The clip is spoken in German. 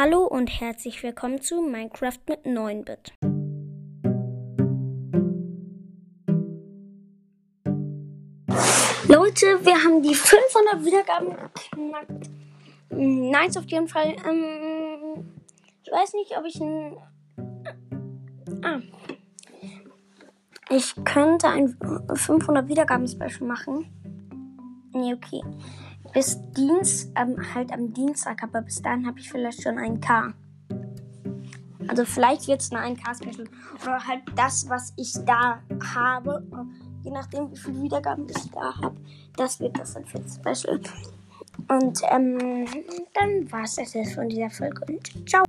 Hallo und herzlich willkommen zu Minecraft mit 9-Bit. Leute, wir haben die 500 Wiedergaben geknackt. Nice auf jeden Fall. Ähm, ich weiß nicht, ob ich ein... Ah. Ich könnte ein 500 Wiedergaben-Special machen. Nee, okay. Bis Dienst, ähm, halt am Dienstag, aber bis dahin habe ich vielleicht schon ein K. Also vielleicht wird es eine 1K-Special. Oder halt das, was ich da habe. Je nachdem, wie viele Wiedergaben ich da habe. Das wird das dann für das Special. Und ähm, dann war es das jetzt von dieser Folge. Und ciao.